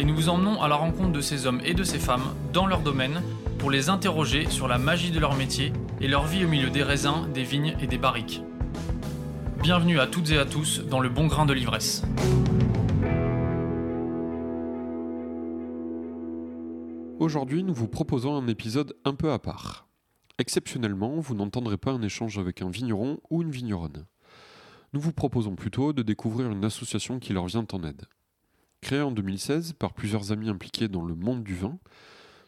et nous vous emmenons à la rencontre de ces hommes et de ces femmes dans leur domaine pour les interroger sur la magie de leur métier et leur vie au milieu des raisins, des vignes et des barriques. Bienvenue à toutes et à tous dans le bon grain de l'ivresse. Aujourd'hui, nous vous proposons un épisode un peu à part. Exceptionnellement, vous n'entendrez pas un échange avec un vigneron ou une vigneronne. Nous vous proposons plutôt de découvrir une association qui leur vient en aide. Créée en 2016 par plusieurs amis impliqués dans le monde du vin,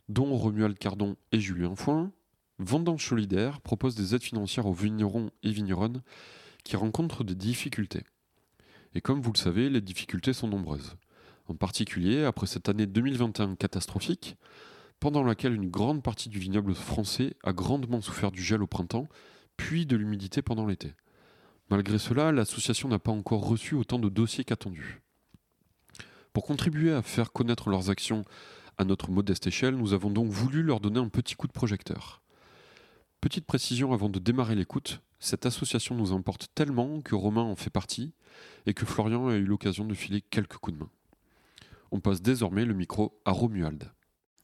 dont Romuald Cardon et Julien Foin, Vendange Solidaire propose des aides financières aux vignerons et vigneronnes qui rencontrent des difficultés. Et comme vous le savez, les difficultés sont nombreuses. En particulier, après cette année 2021 catastrophique, pendant laquelle une grande partie du vignoble français a grandement souffert du gel au printemps, puis de l'humidité pendant l'été. Malgré cela, l'association n'a pas encore reçu autant de dossiers qu'attendu. Pour contribuer à faire connaître leurs actions à notre modeste échelle, nous avons donc voulu leur donner un petit coup de projecteur. Petite précision avant de démarrer l'écoute, cette association nous importe tellement que Romain en fait partie et que Florian a eu l'occasion de filer quelques coups de main. On passe désormais le micro à Romuald.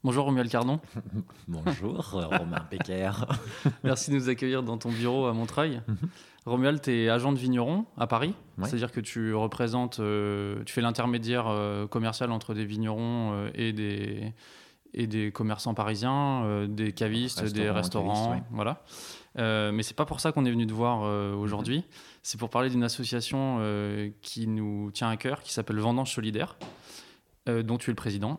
Bonjour Romuald Cardon. Bonjour Romain Becker. Merci de nous accueillir dans ton bureau à Montreuil. Mhm. Romuald, tu es agent de vigneron à Paris, c'est-à-dire que tu représentes, euh, tu fais l'intermédiaire euh, commercial entre des vignerons euh, et, des, et des commerçants parisiens, des cavistes, des restaurants, voilà. mais c'est pas pour ça qu'on est venu te voir aujourd'hui. Mhm. C'est pour parler d'une association qui nous tient à cœur, qui s'appelle Vendange Solidaire, dont tu es le président.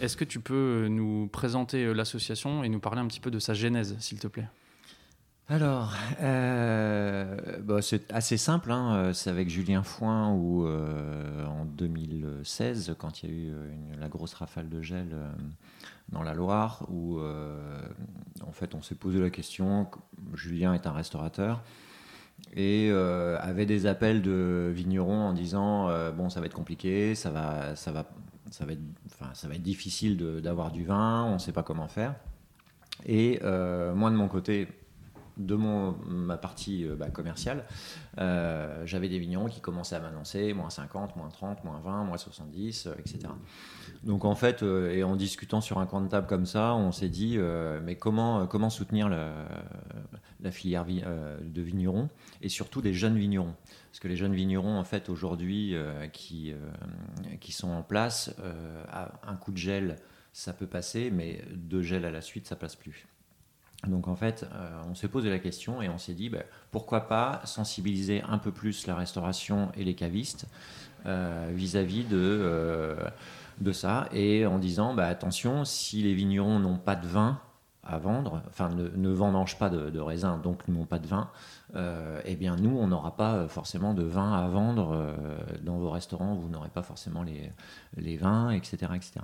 Est-ce que tu peux nous présenter l'association et nous parler un petit peu de sa genèse, s'il te plaît? Alors, euh, bah, c'est assez simple. Hein. C'est avec Julien Foin où, euh, en 2016, quand il y a eu la grosse rafale de gel euh, dans la Loire, où en fait on s'est posé la question. Julien est un restaurateur et avait des appels de vignerons en disant bon ça va être compliqué, ça va, ça va, ça va être, enfin, ça difficile d'avoir du vin, on ne sait pas comment faire. Et moi de mon côté de mon, ma partie euh, bah, commerciale, euh, j'avais des vignerons qui commençaient à m'annoncer moins 50, moins 30, moins 20, moins 70, etc. Donc en fait, euh, et en discutant sur un coin de table comme ça, on s'est dit, mais comment, comment soutenir la, filière de vignerons et surtout des jeunes vignerons? Parce que les jeunes vignerons, en fait, aujourd'hui, qui, qui sont en place, un coup de gel, ça peut passer, mais deux gels à la suite, ça passe plus. Donc en fait, euh, on s'est posé la question et on s'est dit, bah, pourquoi pas sensibiliser un peu plus la restauration et les cavistes euh, vis-à-vis de, euh, de ça, et en disant, bah, attention, si les vignerons n'ont pas de vin, à vendre, enfin ne, ne vendangent pas de, de raisin, donc n'ont pas de vin, euh, eh bien nous, on n'aura pas forcément de vin à vendre euh, dans vos restaurants, vous n'aurez pas forcément les, les vins, etc., etc.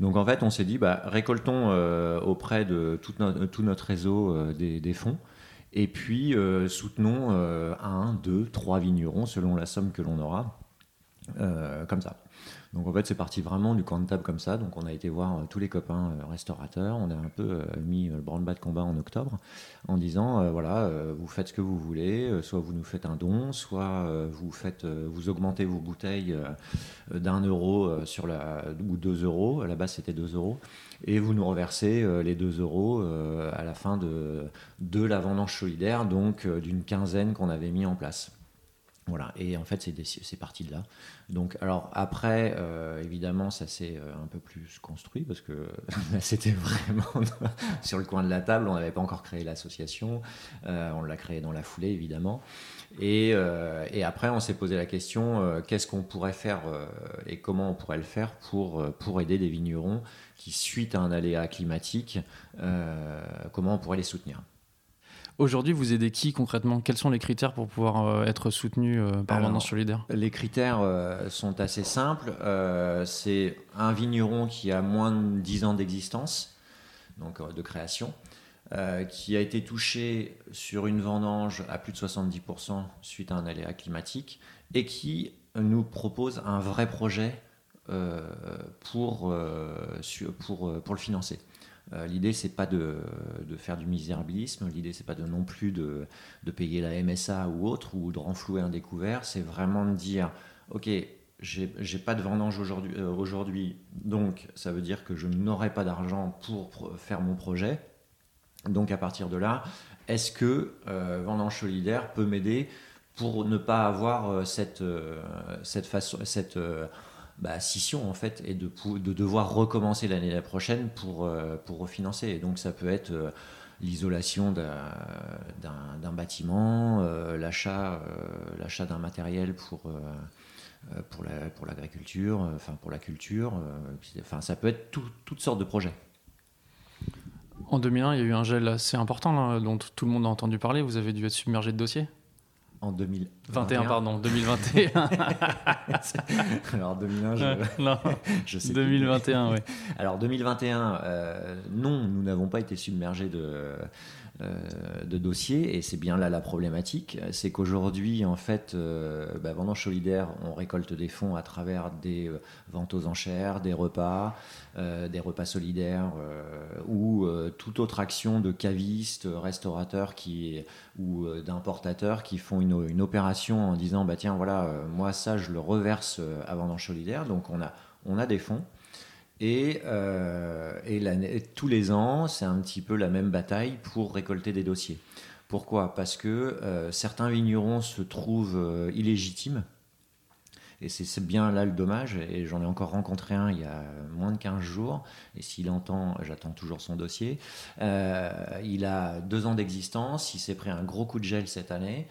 Donc en fait, on s'est dit, bah, récoltons euh, auprès de tout, tout notre réseau des, fonds, et puis soutenons un, deux, trois vignerons selon la somme que l'on aura, comme ça. Donc en fait, c'est parti vraiment du coin de table comme ça. Donc on a été voir euh, tous les copains euh, restaurateurs. On a un peu euh, mis le branle-bas de combat en octobre en disant voilà, vous faites ce que vous voulez, soit vous nous faites un don, soit vous faites, vous augmentez vos bouteilles d'un euro sur la ou deux euros. À la base, c'était deux euros. Et vous nous reversez les deux euros à la fin de, de la vendange solidaire, donc d'une quinzaine qu'on avait mis en place. Voilà, et en fait, c'est parti de là. Donc, alors après, euh, évidemment, ça s'est euh, un peu plus construit parce que c'était vraiment sur le coin de la table. On n'avait pas encore créé l'association. Euh, on l'a créé dans la foulée, évidemment. Et, après, on s'est posé la question qu'est-ce qu'on pourrait faire et comment on pourrait le faire pour aider des vignerons qui, suite à un aléa climatique, comment on pourrait les soutenir Aujourd'hui, vous aidez qui concrètement? Quels sont les critères pour pouvoir être soutenu par Vendange Solidaire Les critères sont assez simples. c'est un vigneron qui a moins de 10 ans d'existence, donc de création, qui a été touché sur une vendange à plus de 70% suite à un aléa climatique et qui nous propose un vrai projet euh, pour, euh, pour, euh, pour le financer. L'idée, c'est pas de, faire du misérabilisme, l'idée, c'est pas de non plus de, payer la MSA ou autre, ou de renflouer un découvert, c'est vraiment de dire, OK, j'ai pas de vendange aujourd'hui, aujourd'hui, donc ça veut dire que je n'aurai pas d'argent pour faire mon projet. Donc à partir de là, est-ce que Vendange Solidaire peut m'aider pour ne pas avoir cette, cette, façon, cette bah, scission en fait et de, de devoir recommencer l'année prochaine pour, euh, pour refinancer. Et donc ça peut être euh, l'isolation d'un bâtiment, euh, l'achat l'achat d'un matériel pour, pour l'agriculture, la, pour enfin pour la culture. enfin ça peut être toutes sortes de projets. En 2001, il y a eu un gel assez important dont tout le monde a entendu parler. Vous avez dû être submergé de dossiers en 2021. pardon, 2021. Alors 2001, je, non, je sais 2021, oui. Alors 2021, euh, non, nous n'avons pas été submergés de, de dossiers et c'est bien là la problématique. C'est qu'aujourd'hui, en fait, euh, bah, Vendange Solidaire, on récolte des fonds à travers des euh, ventes aux enchères, des repas, des repas solidaires ou toute autre action de cavistes, restaurateurs qui, ou d'importateurs qui font une, une, opération en disant bah tiens voilà moi ça je le reverse à Vendange Solidaire donc on a on a des fonds et, euh, et tous les ans, c'est un petit peu la même bataille pour récolter des dossiers. Pourquoi? Parce que euh, certains vignerons se trouvent euh, illégitimes. Et c'est bien là le dommage. Et j'en ai encore rencontré un il y a moins de 15 jours. Et s'il entend, j'attends toujours son dossier. il a deux ans d'existence. Il s'est pris un gros coup de gel cette année.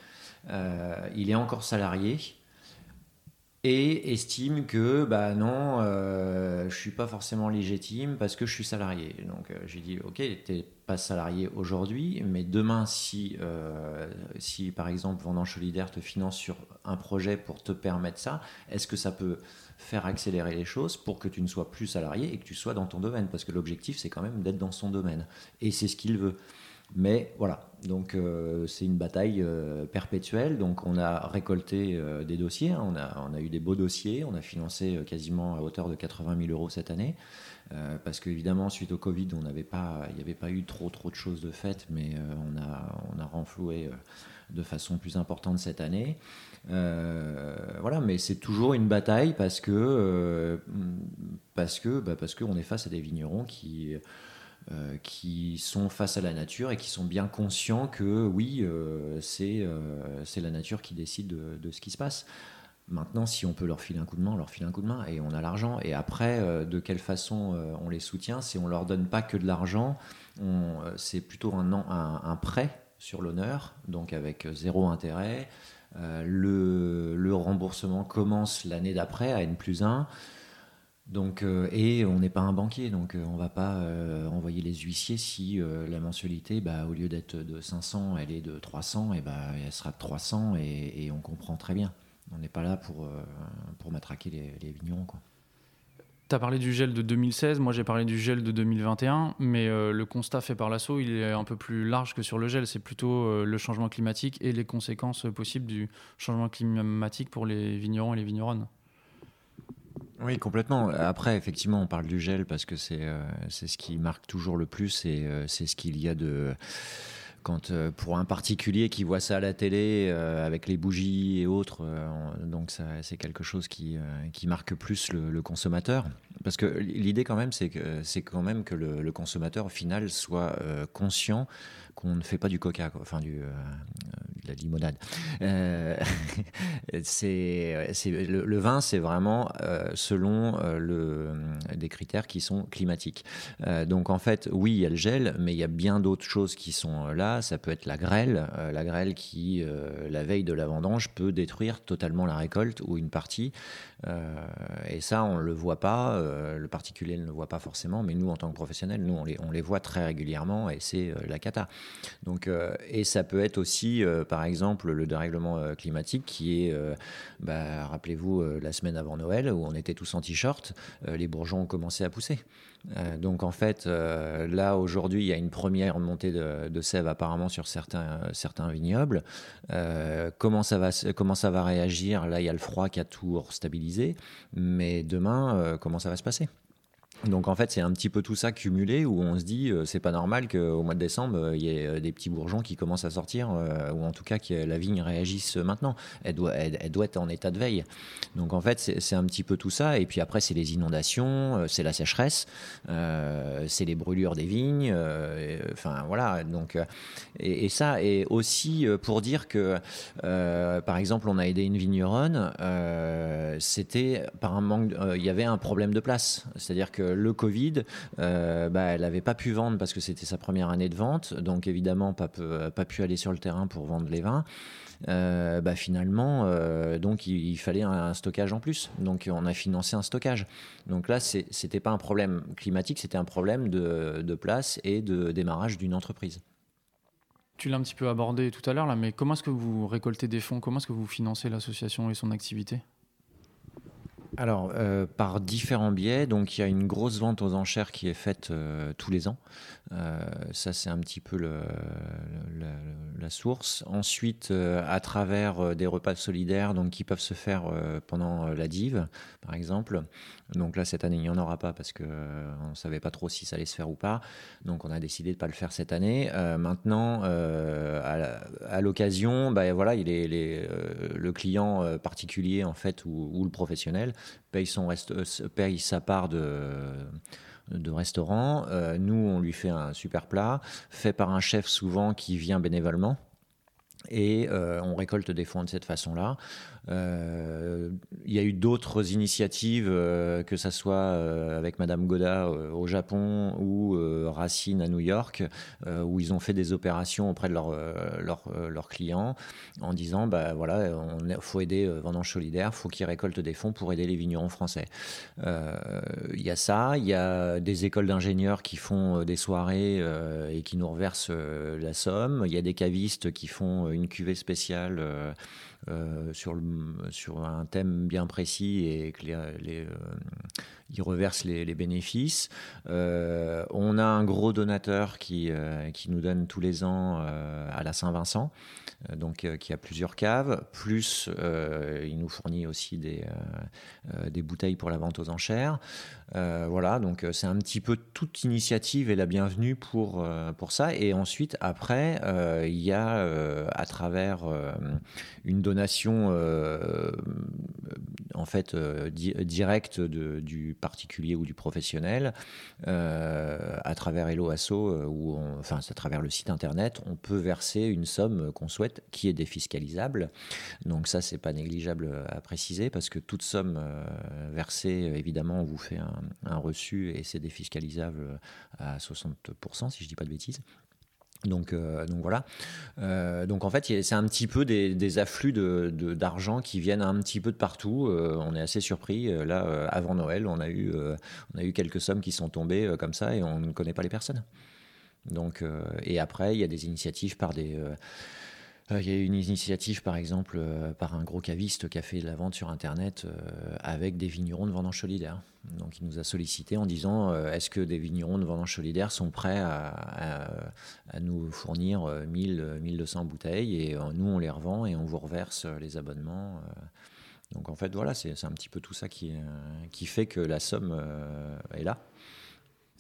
il est encore salarié et estime que bah non, euh, je suis pas forcément légitime parce que je suis salarié. Donc euh, j'ai dit ok, t'es pas salarié aujourd'hui, mais demain si euh, si par exemple Vendange Solidaire te finance sur un projet pour te permettre ça, est-ce que ça peut faire accélérer les choses pour que tu ne sois plus salarié et que tu sois dans ton domaine? Parce que l'objectif c'est quand même d'être dans son domaine et c'est ce qu'il veut. Mais voilà, donc euh, c'est une bataille euh, perpétuelle. Donc on a récolté euh, des dossiers, hein. on, a, on a eu des beaux dossiers, on a financé quasiment à hauteur de 80 000 euros cette année. parce qu'évidemment, suite au Covid, il n'y avait pas eu trop trop de choses de faites, mais on a, on a renfloué de façon plus importante cette année. voilà, mais c'est toujours une bataille parce que parce que bah, parce qu'on est face à des vignerons qui euh, qui sont face à la nature et qui sont bien conscients que oui, euh, euh, c'est la nature qui décide de, ce qui se passe. Maintenant, si on peut leur filer un coup de main, on leur file un coup de main et on a l'argent. Et après, de quelle façon on les soutient Si on leur donne pas que de l'argent, c'est plutôt un, un, un, prêt sur l'honneur, donc avec zéro intérêt. le, le, remboursement commence l'année d'après à N plus 1. Donc, euh, et on n'est pas un banquier, donc euh, on ne va pas euh, envoyer les huissiers si la mensualité, bah, au lieu d'être de 500, elle est de 300, et bah, elle sera de 300, et, on comprend très bien. On n'est pas là pour, pour matraquer les, les vignerons. Tu as parlé du gel de 2016, moi j'ai parlé du gel de 2021, mais le constat fait par l'assaut, il est un peu plus large que sur le gel. C'est plutôt le changement climatique et les conséquences possibles du changement climatique pour les vignerons et les vigneronnes. Oui, complètement. Après, effectivement, on parle du gel parce que c'est euh, ce qui marque toujours le plus et euh, c'est ce qu'il y a de quand euh, pour un particulier qui voit ça à la télé avec les bougies et autres, donc c'est quelque chose qui, qui marque plus le, consommateur. Parce que l'idée quand même, c'est que c'est quand même que le, consommateur au final soit conscient qu'on ne fait pas du coca, enfin du, de la limonade. c'est, le, vin, c'est vraiment selon le, des critères qui sont climatiques. donc en fait, oui, il y a le gel, mais il y a bien d'autres choses qui sont là. Ça peut être la grêle, la grêle qui, la veille de la vendange, peut détruire totalement la récolte ou une partie. et ça, on le voit pas. le particulier ne le voit pas forcément, mais nous, en tant que professionnels, nous, on les, on les voit très régulièrement et c'est la cata. Donc, et ça peut être aussi, par exemple, le dérèglement climatique qui est, bah, rappelez-vous, la semaine avant Noël où on était tous en t-shirt, les bourgeons ont commencé à pousser. donc en fait, là aujourd'hui, il y a une première montée de, sève apparemment sur certains, certains vignobles. comment, ça va, comment ça va réagir? Là, il y a le froid qui a tout stabilisé, mais demain, comment ça va se passer? Donc en fait, c'est un petit peu tout ça cumulé où on se dit euh, c'est pas normal qu'au mois de décembre euh, il y ait euh, des petits bourgeons qui commencent à sortir ou en tout cas que la vigne réagisse maintenant. Elle doit, elle, doit être en état de veille. Donc en fait, c'est un petit peu tout ça. Et puis après, c'est les inondations, c'est la sécheresse, c'est les brûlures des vignes. enfin voilà. Donc et, ça et aussi pour dire que par exemple, on a aidé une vigneronne. C'était par un manque. Il y avait un problème de place, c'est-à-dire que le Covid, euh, bah, elle n'avait pas pu vendre parce que c'était sa première année de vente, donc évidemment pas, pas pu aller sur le terrain pour vendre les vins. Euh, bah, finalement, euh, donc il, fallait un, stockage en plus. Donc on a financé un stockage. Donc là, c'était pas un problème climatique, c'était un problème de, de, place et de démarrage d'une entreprise. Tu l'as un petit peu abordé tout à l'heure là, mais comment est-ce que vous récoltez des fonds? Comment est-ce que vous financez l'association et son activité? Alors, euh, par différents biais, donc il y a une grosse vente aux enchères qui est faite euh, tous les ans. Euh, ça, c'est un petit peu la source. Ensuite, à travers des repas solidaires, donc qui peuvent se faire pendant la div, par exemple. Donc là, cette année, il n'y en aura pas parce qu'on ne savait pas trop si ça allait se faire ou pas. Donc on a décidé de ne pas le faire cette année. maintenant, à l'occasion, bah, voilà, il est, le client particulier en fait ou le professionnel paye, son euh, paye sa part de de restaurant. Euh, nous, on lui fait un super plat, fait par un chef souvent qui vient bénévolement. Et euh, on récolte des fonds de cette façon-là. Y a eu d'autres initiatives, euh, que ce soit euh, avec Madame Goda au Japon ou Racine à New York, où ils ont fait des opérations auprès de leurs clients en disant bah voilà, il faut aider Vendange Solidaire, faut qu'ils récoltent des fonds pour aider les vignerons français. Il y a ça, il y a des écoles d'ingénieurs qui font des soirées et qui nous reversent la somme. Il y a des cavistes qui font une cuvée spéciale euh, sur, le, sur un thème bien précis et que les, les, euh, ils reversent les, bénéfices. Euh, on a un gros donateur qui, qui nous donne tous les ans à la Saint-Vincent, donc qui a plusieurs caves, plus il nous fournit aussi des, des bouteilles pour la vente aux enchères. voilà, donc c'est un petit peu toute initiative est la bienvenue pour, pour ça. Et ensuite, après, il y a à travers une donation euh, en fait euh, directe du particulier ou du professionnel euh, à travers Hello Asso ou enfin à travers le site internet, on peut verser une somme qu'on souhaite qui est défiscalisable. Donc ça c'est pas négligeable à préciser parce que toute somme versée évidemment on vous fait un, un reçu et c'est défiscalisable à 60% si je dis pas de bêtises. Donc, euh, donc voilà. Euh, donc en fait, c'est un petit peu des, afflux d'argent de, qui viennent un petit peu de partout. Euh, on est assez surpris. Là, avant Noël, on a eu, on a eu quelques sommes qui sont tombées comme ça et on ne connaît pas les personnes. Donc, et après, il y a des initiatives par des euh, il y a eu une initiative, par exemple, euh, par un gros caviste qui a fait de la vente sur Internet euh, avec des vignerons de vendange solidaire. Donc, il nous a sollicité en disant est-ce que des vignerons de vendange solidaire sont prêts à, nous fournir 1000, 1200 bouteilles et nous, on les revend et on vous reverse les abonnements. Donc, en fait, voilà, c'est un petit peu tout ça qui fait que la somme est là.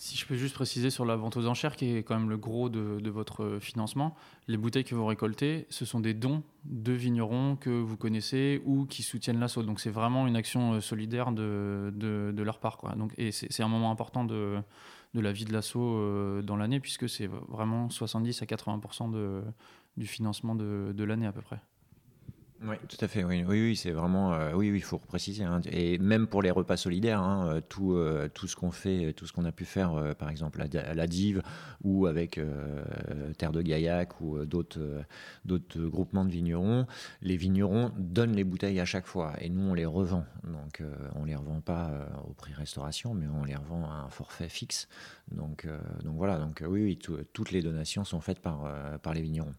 Si je peux juste préciser sur la vente aux enchères, qui est quand même le gros de, votre financement, les bouteilles que vous récoltez, ce sont des dons de vignerons que vous connaissez ou qui soutiennent l'assaut. Donc c'est vraiment une action euh, solidaire de, de, leur part. Donc, et c'est un moment important de, la vie de l'assaut euh, dans l'année, puisque c'est vraiment 70 à 80% de, du financement de l'année à peu près. Oui, tout à fait. Oui, oui, oui c'est vraiment. Euh, oui, il faut préciser. Hein. Et même pour les repas solidaires, hein, euh, tout, euh, tout ce qu'on fait, tout ce qu'on a pu faire, par exemple à, la Dive ou avec Terre de Gaillac ou d'autres, d'autres groupements de vignerons, les vignerons donnent les bouteilles à chaque fois et nous on les revend. Donc on les revend pas au prix restauration, mais on les revend à un forfait fixe. Donc, donc voilà. Donc oui, oui toutes les donations sont faites par, par les vignerons.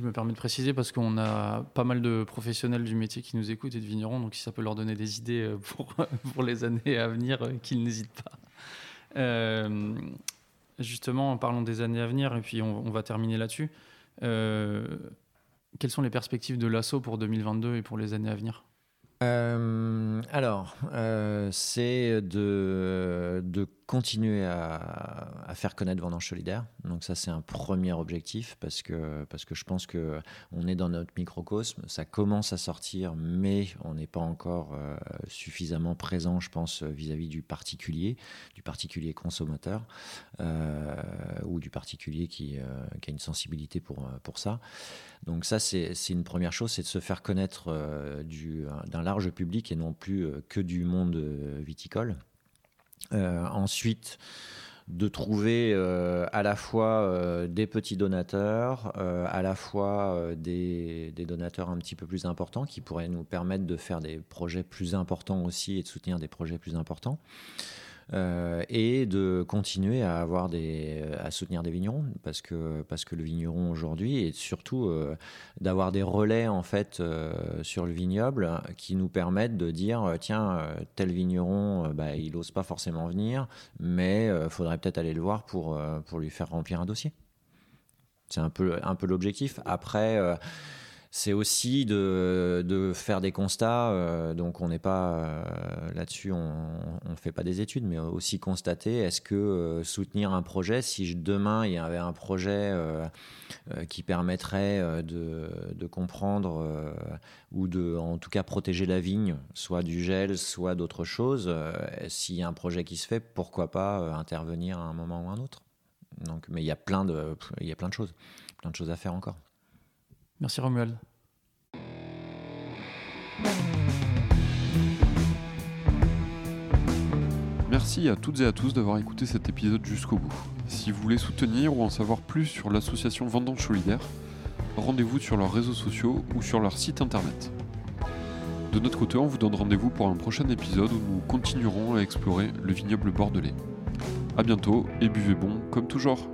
Je me permets de préciser parce qu'on a pas mal de professionnels du métier qui nous écoutent et de vignerons, donc si ça peut leur donner des idées euh, pour, pour les années à venir, euh, qu'ils n'hésitent pas. Euh, justement, parlons des années à venir et puis on, va terminer là-dessus. quelles sont les perspectives de l'assaut pour 2022 et pour les années à venir? Alors, c'est de, de continuer à, faire connaître Vendange Solidaire. Donc ça, c'est un premier objectif parce que, parce que je pense que on est dans notre microcosme. Ça commence à sortir, mais on n'est pas encore euh, suffisamment présent, je pense, vis-à-vis du particulier, du particulier consommateur euh, ou du particulier qui, euh, qui, a une sensibilité pour, pour ça. Donc ça, c'est une première chose, c'est de se faire connaître d'un large public et non plus que du monde viticole. Euh, ensuite, de trouver euh, à la fois euh, des petits donateurs, à la fois des, des, donateurs un petit peu plus importants qui pourraient nous permettre de faire des projets plus importants aussi et de soutenir des projets plus importants. Euh, et de continuer à avoir des, à soutenir des vignerons parce que parce que le vigneron aujourd'hui et surtout euh, d'avoir des relais en fait euh, sur le vignoble qui nous permettent de dire tiens tel vigneron bah, il n'ose pas forcément venir mais faudrait peut-être aller le voir pour pour lui faire remplir un dossier. C'est un peu un peu l'objectif. Après c'est aussi de, faire des constats. Euh, donc on n'est pas euh, là-dessus, on ne fait pas des études, mais aussi constater est-ce que euh, soutenir un projet, si demain il y avait un projet qui permettrait de, comprendre ou de, en tout cas, protéger la vigne, soit du gel, soit d'autres choses, s'il y a un projet qui se fait, pourquoi pas intervenir à un moment ou à un autre? Donc, mais il y a plein de, y a plein de choses, plein de choses à faire encore. Merci Romuald. Merci à toutes et à tous d'avoir écouté cet épisode jusqu'au bout. Si vous voulez soutenir ou en savoir plus sur l'association Vendange Solidaire, rendez-vous sur leurs réseaux sociaux ou sur leur site internet. De notre côté, on vous donne rendez-vous pour un prochain épisode où nous continuerons à explorer le vignoble bordelais. A bientôt et buvez bon comme toujours.